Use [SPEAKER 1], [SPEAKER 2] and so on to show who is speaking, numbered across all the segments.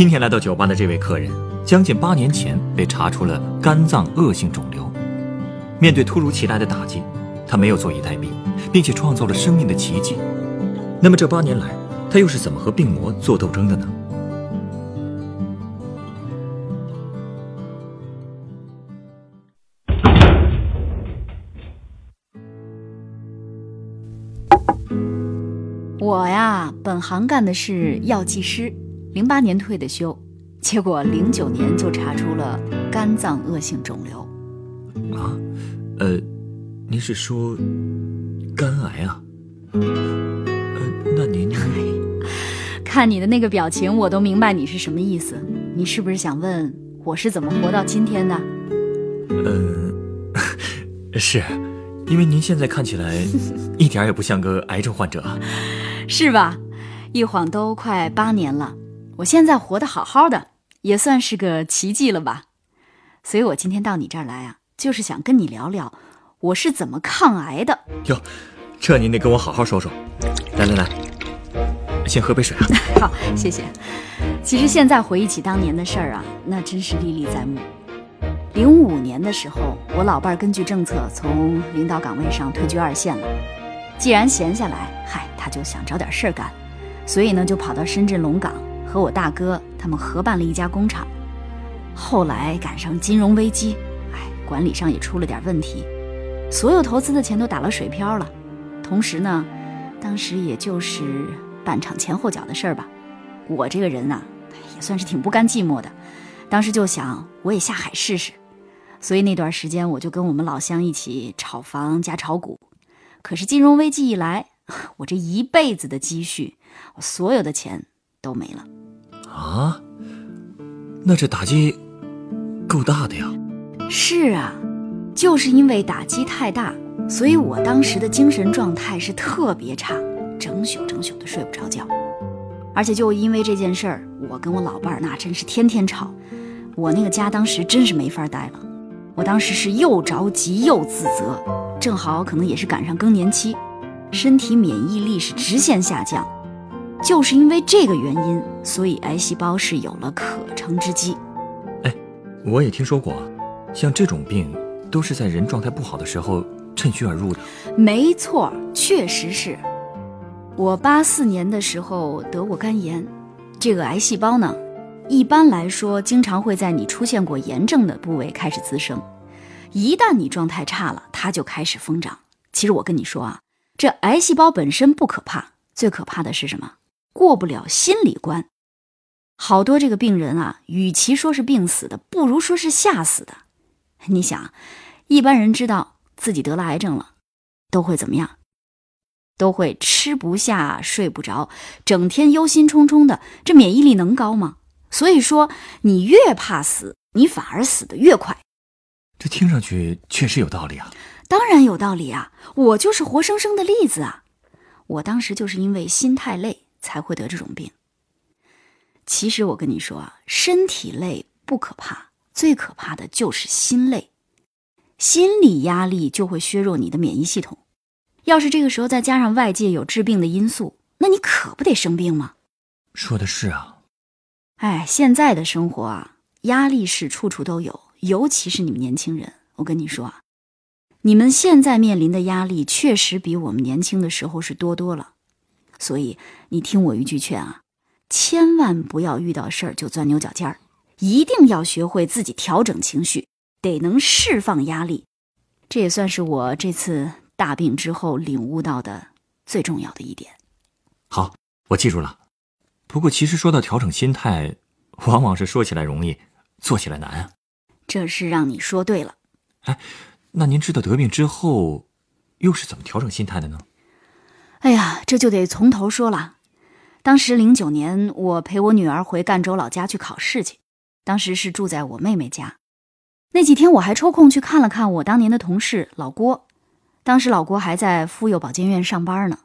[SPEAKER 1] 今天来到酒吧的这位客人，将近八年前被查出了肝脏恶性肿瘤。面对突如其来的打击，他没有坐以待毙，并且创造了生命的奇迹。那么这八年来，他又是怎么和病魔做斗争的呢？
[SPEAKER 2] 我呀，本行干的是药剂师，零八年退的休，结果零九年就查出了肝脏恶性肿瘤。
[SPEAKER 1] 啊，呃，您是说肝癌啊？呃，那您
[SPEAKER 2] 看你的那个表情，我都明白你是什么意思。你是不是想问我是怎么活到今天的？
[SPEAKER 1] 呃，是，因为您现在看起来 一点儿也不像个癌症患者。
[SPEAKER 2] 是吧？一晃都快八年了，我现在活得好好的，也算是个奇迹了吧。所以我今天到你这儿来啊，就是想跟你聊聊我是怎么抗癌的。
[SPEAKER 1] 哟，这您得跟我好好说说。来来来，先喝杯水啊。
[SPEAKER 2] 好，谢谢。其实现在回忆起当年的事儿啊，那真是历历在目。零五年的时候，我老伴儿根据政策从领导岗位上退居二线了。既然闲下来，嗨，他就想找点事儿干，所以呢，就跑到深圳龙岗和我大哥他们合办了一家工厂。后来赶上金融危机，哎，管理上也出了点问题，所有投资的钱都打了水漂了。同时呢，当时也就是半场前后脚的事儿吧。我这个人呐、也算是挺不甘寂寞的，当时就想我也下海试试，所以那段时间我就跟我们老乡一起炒房加炒股。可是金融危机一来，我这一辈子的积蓄，我所有的钱都没了。
[SPEAKER 1] 啊，那这打击够大的呀。
[SPEAKER 2] 是啊，就是因为打击太大，所以我当时的精神状态是特别差，整宿整宿的睡不着觉。而且就因为这件事儿，我跟我老伴儿那真是天天吵，我那个家当时真是没法待了。我当时是又着急又自责，正好可能也是赶上更年期，身体免疫力是直线下降。就是因为这个原因，所以癌细胞是有了可乘之机。
[SPEAKER 1] 哎我也听说过，像这种病都是在人状态不好的时候趁虚而入的。
[SPEAKER 2] 没错，确实是。我八四年的时候得过肝炎，这个癌细胞呢，一般来说经常会在你出现过炎症的部位开始滋生，一旦你状态差了，它就开始疯长。其实我跟你说啊，这癌细胞本身不可怕，最可怕的是什么？过不了心理关。好多这个病人啊，与其说是病死的，不如说是吓死的。你想，一般人知道自己得了癌症了，都会怎么样？都会吃不下、睡不着，整天忧心忡忡的。这免疫力能高吗？所以说，你越怕死，你反而死得越快。
[SPEAKER 1] 这听上去确实有道理啊。
[SPEAKER 2] 当然有道理啊，我就是活生生的例子啊。我当时就是因为心太累才会得这种病。其实我跟你说啊，身体累不可怕，最可怕的就是心累。心理压力就会削弱你的免疫系统。要是这个时候再加上外界有致病的因素，那你可不得生病吗？
[SPEAKER 1] 说的是啊。
[SPEAKER 2] 哎，现在的生活啊，压力是处处都有，尤其是你们年轻人。我跟你说啊，你们现在面临的压力确实比我们年轻的时候是多多了。所以你听我一句劝啊，千万不要遇到事儿就钻牛角尖儿，一定要学会自己调整情绪，得能释放压力。这也算是我这次大病之后领悟到的最重要的一点。
[SPEAKER 1] 好，我记住了。不过，其实说到调整心态，往往是说起来容易，做起来难啊。
[SPEAKER 2] 这是让你说对了。
[SPEAKER 1] 哎那您知道得病之后，又是怎么调整心态的呢？
[SPEAKER 2] 哎呀，这就得从头说了。当时零九年，我陪我女儿回赣州老家去考试去，当时是住在我妹妹家。那几天我还抽空去看了看我当年的同事老郭，当时老郭还在妇幼保健院上班呢。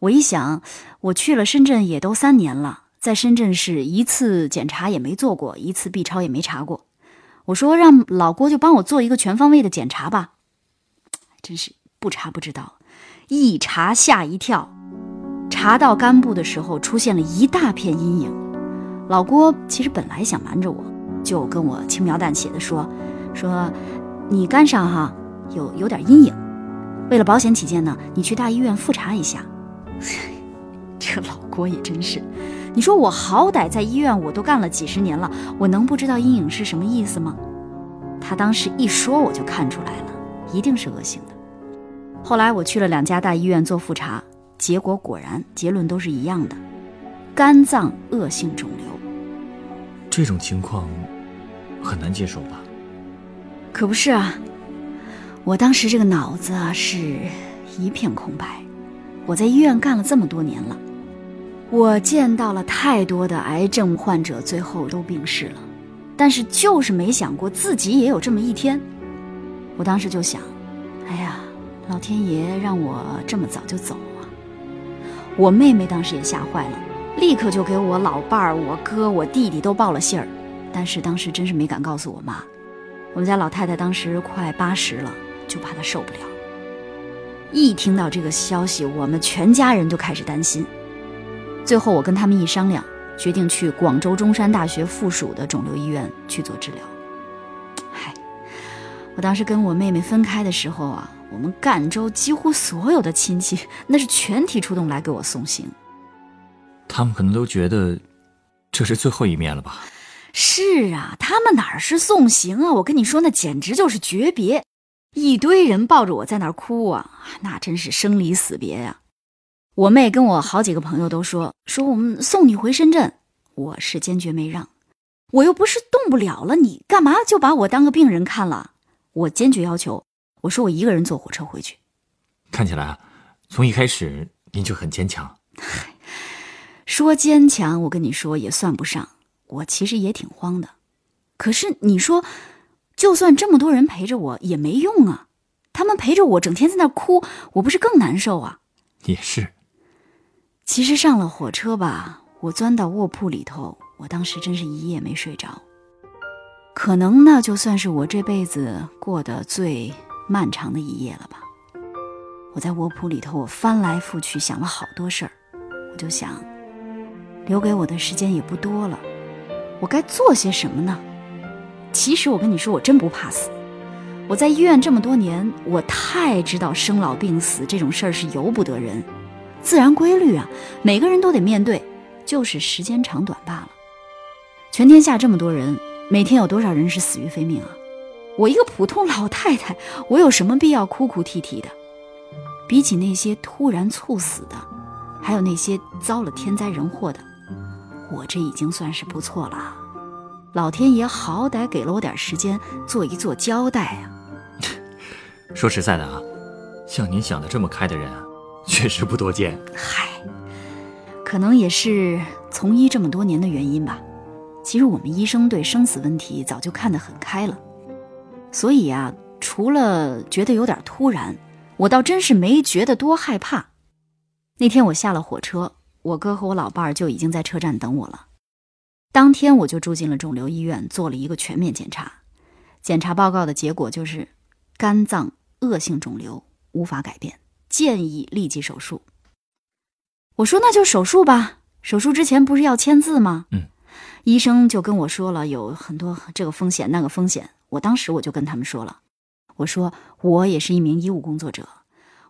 [SPEAKER 2] 我一想，我去了深圳也都三年了，在深圳市一次检查也没做过，一次 B 超也没查过。我说让老郭就帮我做一个全方位的检查吧。真是不查不知道，一查吓一跳，查到肝部的时候出现了一大片阴影。老郭其实本来想瞒着我，就跟我轻描淡写的说。说，你肝上哈有有点阴影，为了保险起见呢，你去大医院复查一下。这老郭也真是，你说我好歹在医院我都干了几十年了，我能不知道阴影是什么意思吗？他当时一说我就看出来了，一定是恶性的。后来我去了两家大医院做复查，结果果然结论都是一样的，肝脏恶性肿瘤。
[SPEAKER 1] 这种情况很难接受吧？
[SPEAKER 2] 可不是啊，我当时这个脑子啊是一片空白。我在医院干了这么多年了，我见到了太多的癌症患者，最后都病逝了，但是就是没想过自己也有这么一天。我当时就想，哎呀，老天爷让我这么早就走啊！我妹妹当时也吓坏了，立刻就给我老伴儿、我哥、我弟弟都报了信儿，但是当时真是没敢告诉我妈。我们家老太太当时快八十了，就怕她受不了。一听到这个消息，我们全家人就开始担心。最后我跟他们一商量，决定去广州中山大学附属的肿瘤医院去做治疗。嗨，我当时跟我妹妹分开的时候啊，我们赣州几乎所有的亲戚 那是全体出动来给我送行。
[SPEAKER 1] 他们可能都觉得这是最后一面了吧。
[SPEAKER 2] 是啊，他们哪儿是送行啊？我跟你说，那简直就是诀别，一堆人抱着我在那儿哭啊，那真是生离死别呀。我妹跟我好几个朋友都说说我们送你回深圳，我是坚决没让，我又不是动不了了，你干嘛就把我当个病人看了？我坚决要求，我说我一个人坐火车回去。
[SPEAKER 1] 看起来啊，从一开始您就很坚强。
[SPEAKER 2] 说坚强，我跟你说也算不上。我其实也挺慌的，可是你说，就算这么多人陪着我也没用啊！他们陪着我，整天在那哭，我不是更难受啊？
[SPEAKER 1] 也是。
[SPEAKER 2] 其实上了火车吧，我钻到卧铺里头，我当时真是一夜没睡着。可能那就算是我这辈子过得最漫长的一夜了吧。我在卧铺里头，我翻来覆去想了好多事儿，我就想，留给我的时间也不多了。我该做些什么呢？其实我跟你说，我真不怕死。我在医院这么多年，我太知道生老病死这种事儿是由不得人，自然规律啊，每个人都得面对，就是时间长短罢了。全天下这么多人，每天有多少人是死于非命啊？我一个普通老太太，我有什么必要哭哭啼啼的？比起那些突然猝死的，还有那些遭了天灾人祸的。我这已经算是不错了，老天爷好歹给了我点时间做一做交代啊。
[SPEAKER 1] 说实在的啊，像您想的这么开的人啊，确实不多见。
[SPEAKER 2] 嗨，可能也是从医这么多年的原因吧。其实我们医生对生死问题早就看得很开了，所以啊，除了觉得有点突然，我倒真是没觉得多害怕。那天我下了火车。我哥和我老伴儿就已经在车站等我了。当天我就住进了肿瘤医院，做了一个全面检查。检查报告的结果就是肝脏恶性肿瘤，无法改变，建议立即手术。我说那就手术吧。手术之前不是要签字吗？
[SPEAKER 1] 嗯。
[SPEAKER 2] 医生就跟我说了，有很多这个风险那个风险。我当时我就跟他们说了，我说我也是一名医务工作者。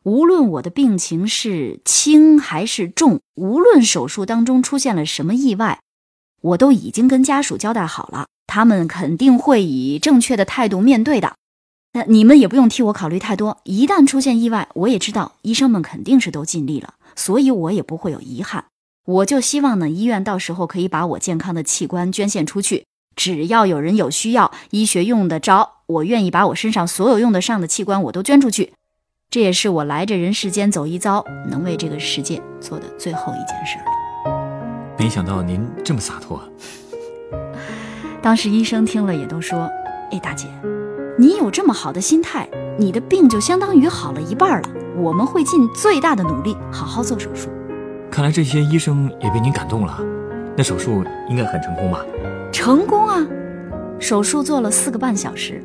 [SPEAKER 2] 无论我的病情是轻还是重，无论手术当中出现了什么意外，我都已经跟家属交代好了，他们肯定会以正确的态度面对的。那你们也不用替我考虑太多，一旦出现意外，我也知道医生们肯定是都尽力了，所以我也不会有遗憾。我就希望呢，医院到时候可以把我健康的器官捐献出去，只要有人有需要，医学用得着，我愿意把我身上所有用得上的器官我都捐出去。这也是我来这人世间走一遭，能为这个世界做的最后一件事了。
[SPEAKER 1] 没想到您这么洒脱。
[SPEAKER 2] 当时医生听了也都说：“哎，大姐，你有这么好的心态，你的病就相当于好了一半了。我们会尽最大的努力好好做手术。”
[SPEAKER 1] 看来这些医生也被您感动了，那手术应该很成功吧？
[SPEAKER 2] 成功啊！手术做了四个半小时。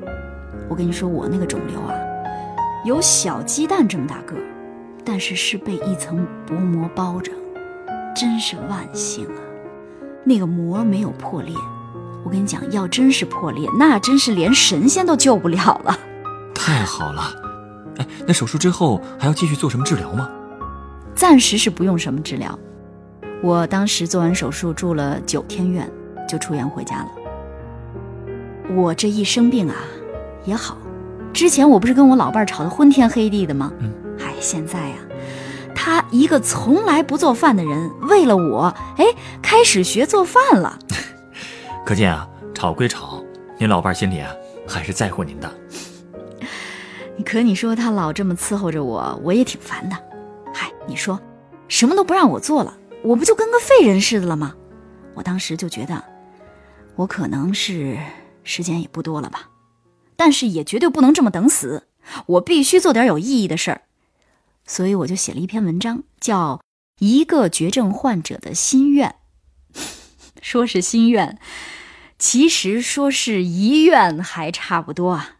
[SPEAKER 2] 我跟你说，我那个肿瘤啊，有小鸡蛋这么大个，但是是被一层薄膜包着，真是万幸啊！那个膜没有破裂。我跟你讲，要真是破裂，那真是连神仙都救不了了。
[SPEAKER 1] 太好了！哎，那手术之后还要继续做什么治疗吗？
[SPEAKER 2] 暂时是不用什么治疗。我当时做完手术住了九天院，就出院回家了。我这一生病啊，也好。之前我不是跟我老伴儿吵得昏天黑地的吗？
[SPEAKER 1] 嗯。
[SPEAKER 2] 哎，现在呀，他一个从来不做饭的人，为了我，哎，开始学做饭了。
[SPEAKER 1] 可见啊，吵归吵，您老伴儿心里啊还是在乎您的。
[SPEAKER 2] 可你说他老这么伺候着我，我也挺烦的。嗨，你说，什么都不让我做了，我不就跟个废人似的了吗？我当时就觉得，我可能是时间也不多了吧，但是也绝对不能这么等死，我必须做点有意义的事儿。所以我就写了一篇文章，叫《一个绝症患者的心愿》。说是心愿，其实说是遗愿还差不多啊。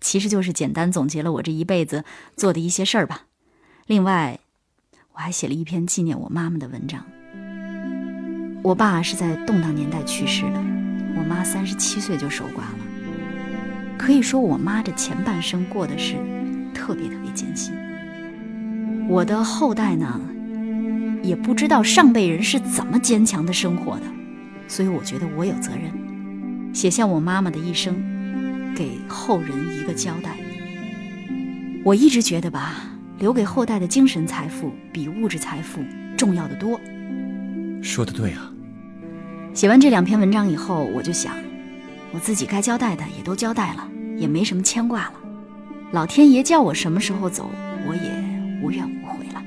[SPEAKER 2] 其实就是简单总结了我这一辈子做的一些事儿吧。另外，我还写了一篇纪念我妈妈的文章。我爸是在动荡年代去世的，我妈三十七岁就守寡了。可以说，我妈这前半生过的是特别特别艰辛。我的后代呢，也不知道上辈人是怎么坚强的生活的。所以我觉得我有责任，写下我妈妈的一生，给后人一个交代。我一直觉得吧，留给后代的精神财富比物质财富重要的多。
[SPEAKER 1] 说的对啊。
[SPEAKER 2] 写完这两篇文章以后，我就想，我自己该交代的也都交代了，也没什么牵挂了。老天爷叫我什么时候走，我也无怨无悔了。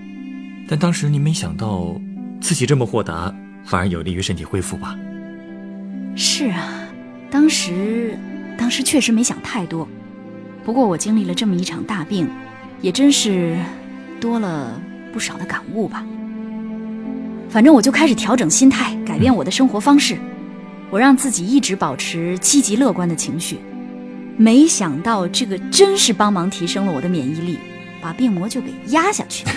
[SPEAKER 1] 但当时您没想到，自己这么豁达，反而有利于身体恢复吧？
[SPEAKER 2] 是啊，当时，当时确实没想太多。不过我经历了这么一场大病，也真是多了不少的感悟吧。反正我就开始调整心态，改变我的生活方式。我让自己一直保持积极乐观的情绪。没想到这个真是帮忙提升了我的免疫力，把病魔就给压下去了。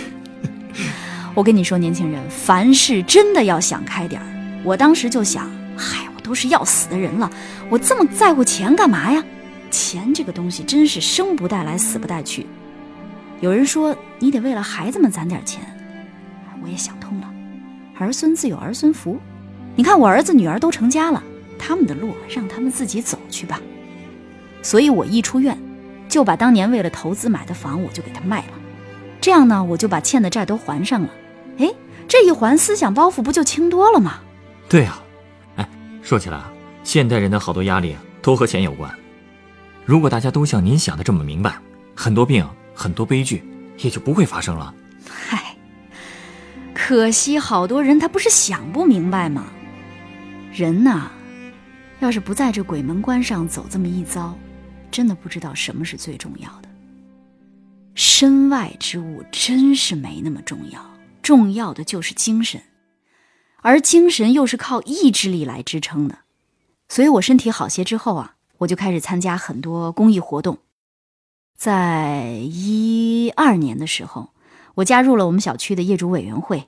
[SPEAKER 2] 我跟你说，年轻人，凡事真的要想开点儿。我当时就想，嗨。我都是要死的人了，我这么在乎钱干嘛呀？钱这个东西真是生不带来，死不带去。有人说你得为了孩子们攒点钱，我也想通了。儿孙自有儿孙福，你看我儿子女儿都成家了，他们的路让他们自己走去吧。所以我一出院，就把当年为了投资买的房我就给他卖了，这样呢我就把欠的债都还上了。哎，这一还思想包袱不就轻多了吗？
[SPEAKER 1] 对啊，哎。说起来啊，现代人的好多压力都和钱有关。如果大家都像您想的这么明白，很多病、很多悲剧也就不会发生了。
[SPEAKER 2] 嗨，可惜好多人他不是想不明白吗？人呐，要是不在这鬼门关上走这么一遭，真的不知道什么是最重要的。身外之物真是没那么重要，重要的就是精神。而精神又是靠意志力来支撑的，所以我身体好些之后啊，我就开始参加很多公益活动。在一二年的时候，我加入了我们小区的业主委员会，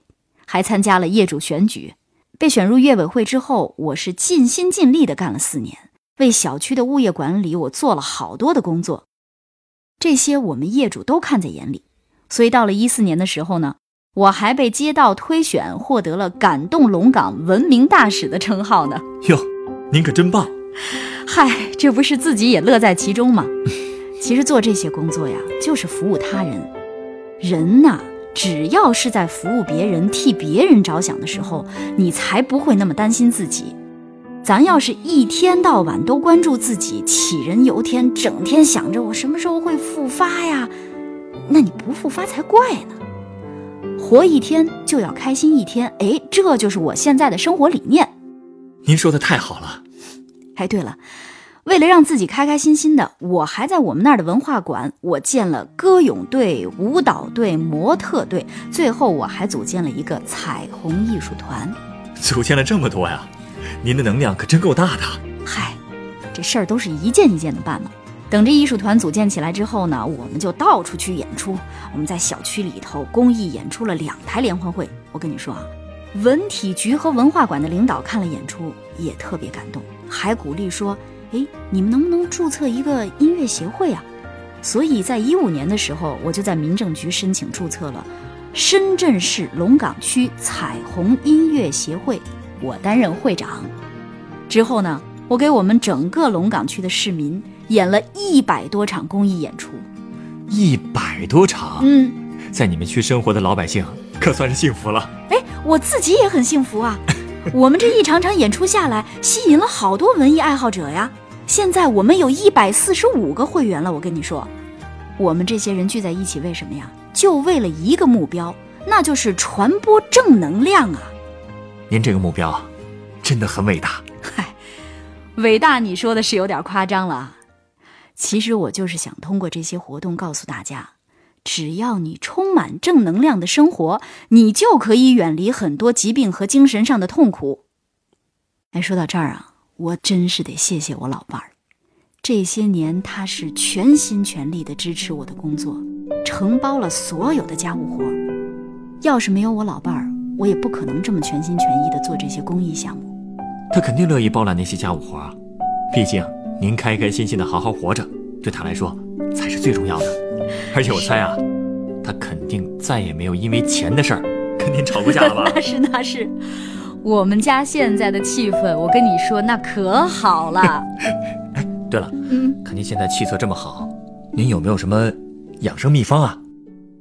[SPEAKER 2] 还参加了业主选举。被选入业委会之后，我是尽心尽力的干了四年，为小区的物业管理我做了好多的工作，这些我们业主都看在眼里。所以到了一四年的时候呢。我还被街道推选，获得了感动龙岗文明大使的称号呢。
[SPEAKER 1] 哟，您可真棒！
[SPEAKER 2] 嗨，这不是自己也乐在其中吗？其实做这些工作呀，就是服务他人。人呐，只要是在服务别人、替别人着想的时候，你才不会那么担心自己。咱要是一天到晚都关注自己，杞人忧天，整天想着我什么时候会复发呀，那你不复发才怪呢。活一天就要开心一天，哎，这就是我现在的生活理念。
[SPEAKER 1] 您说的太好了。
[SPEAKER 2] 哎，对了，为了让自己开开心心的，我还在我们那儿的文化馆，我建了歌咏队、舞蹈队、模特队，最后我还组建了一个彩虹艺术团。
[SPEAKER 1] 组建了这么多呀，您的能量可真够大的。
[SPEAKER 2] 嗨，这事儿都是一件一件的办嘛。等这艺术团组建起来之后呢，我们就到处去演出。我们在小区里头公益演出了两台联欢会。我跟你说啊，文体局和文化馆的领导看了演出也特别感动，还鼓励说：“哎，你们能不能注册一个音乐协会啊？”所以在一五年的时候，我就在民政局申请注册了深圳市龙岗区彩虹音乐协会，我担任会长。之后呢，我给我们整个龙岗区的市民。演了一百多场公益演出，
[SPEAKER 1] 一百多场。
[SPEAKER 2] 嗯，
[SPEAKER 1] 在你们区生活的老百姓可算是幸福了。
[SPEAKER 2] 哎，我自己也很幸福啊。我们这一场场演出下来，吸引了好多文艺爱好者呀。现在我们有一百四十五个会员了。我跟你说，我们这些人聚在一起，为什么呀？就为了一个目标，那就是传播正能量啊。
[SPEAKER 1] 您这个目标，真的很伟大。
[SPEAKER 2] 嗨，伟大，你说的是有点夸张了。其实我就是想通过这些活动告诉大家，只要你充满正能量的生活，你就可以远离很多疾病和精神上的痛苦。哎，说到这儿啊，我真是得谢谢我老伴儿，这些年他是全心全力的支持我的工作，承包了所有的家务活。要是没有我老伴儿，我也不可能这么全心全意的做这些公益项目。
[SPEAKER 1] 他肯定乐意包揽那些家务活啊，毕竟。您开开心心的好好活着，对他来说才是最重要的。而且我猜啊，他肯定再也没有因为钱的事儿跟您吵过架了吧？
[SPEAKER 2] 那 是那是，我们家现在的气氛，我跟你说那可好了。
[SPEAKER 1] 哎，对了，嗯，看您现在气色这么好，您有没有什么养生秘方啊？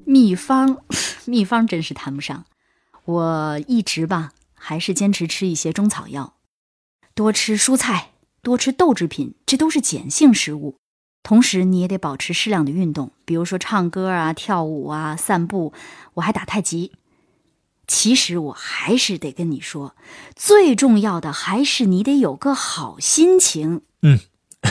[SPEAKER 2] 秘方，秘方真是谈不上。我一直吧，还是坚持吃一些中草药，多吃蔬菜。多吃豆制品，这都是碱性食物。同时，你也得保持适量的运动，比如说唱歌啊、跳舞啊、散步。我还打太极。其实，我还是得跟你说，最重要的还是你得有个好心情。
[SPEAKER 1] 嗯，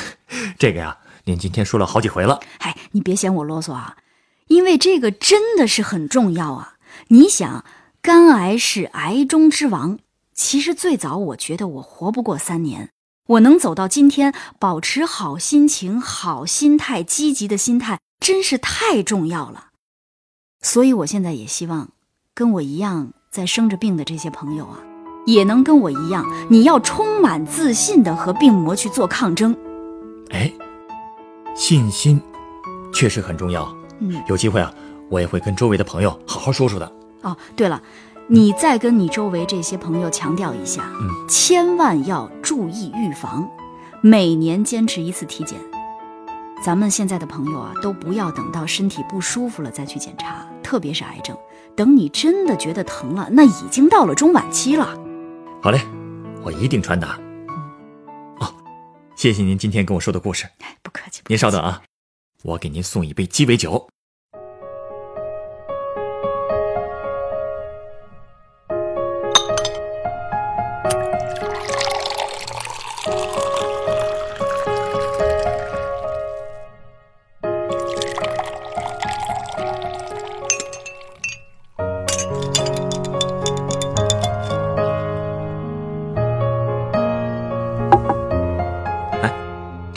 [SPEAKER 1] 这个呀，您今天说了好几回了。
[SPEAKER 2] 嗨，你别嫌我啰嗦啊，因为这个真的是很重要啊。你想，肝癌是癌中之王。其实最早，我觉得我活不过三年。我能走到今天，保持好心情、好心态、积极的心态，真是太重要了。所以，我现在也希望，跟我一样在生着病的这些朋友啊，也能跟我一样，你要充满自信的和病魔去做抗争。
[SPEAKER 1] 哎，信心确实很重要。
[SPEAKER 2] 嗯，
[SPEAKER 1] 有机会啊，我也会跟周围的朋友好好说说的。
[SPEAKER 2] 哦，对了。你再跟你周围这些朋友强调一下，
[SPEAKER 1] 嗯，
[SPEAKER 2] 千万要注意预防，每年坚持一次体检。咱们现在的朋友啊，都不要等到身体不舒服了再去检查，特别是癌症，等你真的觉得疼了，那已经到了中晚期了。
[SPEAKER 1] 好嘞，我一定传达。哦，谢谢您今天跟我说的故事。
[SPEAKER 2] 不客气。
[SPEAKER 1] 您稍等啊，我给您送一杯鸡尾酒。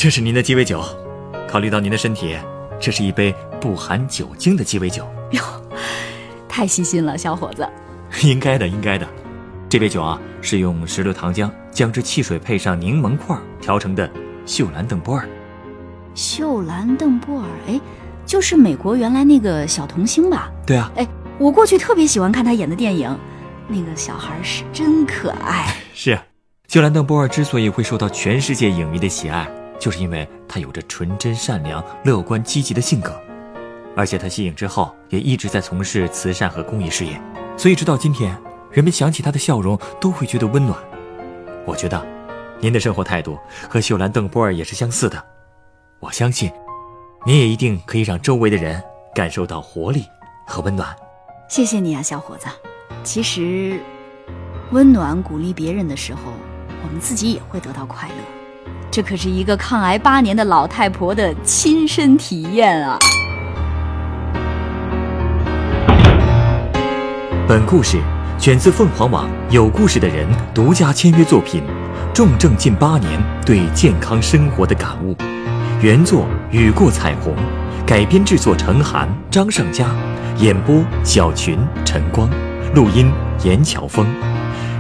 [SPEAKER 1] 这是您的鸡尾酒，考虑到您的身体，这是一杯不含酒精的鸡尾酒。
[SPEAKER 2] 哟，太细心了，小伙子。
[SPEAKER 1] 应该的，应该的。这杯酒啊，是用石榴糖浆、姜汁汽水配上柠檬块调成的秀兰邓波尔。
[SPEAKER 2] 秀兰邓波尔，哎，就是美国原来那个小童星吧？
[SPEAKER 1] 对啊。
[SPEAKER 2] 哎，我过去特别喜欢看他演的电影，那个小孩是真可爱。
[SPEAKER 1] 是啊，秀兰邓波尔之所以会受到全世界影迷的喜爱。就是因为他有着纯真、善良、乐观、积极的性格，而且他息影之后也一直在从事慈善和公益事业，所以直到今天，人们想起他的笑容都会觉得温暖。我觉得，您的生活态度和秀兰·邓波尔也是相似的。我相信，您也一定可以让周围的人感受到活力和温暖。
[SPEAKER 2] 谢谢你啊，小伙子。其实，温暖鼓励别人的时候，我们自己也会得到快乐。这可是一个抗癌八年的老太婆的亲身体验啊！
[SPEAKER 1] 本故事选自凤凰网有故事的人独家签约作品《重症近八年对健康生活的感悟》，原作雨过彩虹，改编制作陈寒、张尚佳，演播小群、陈光，录音严乔峰。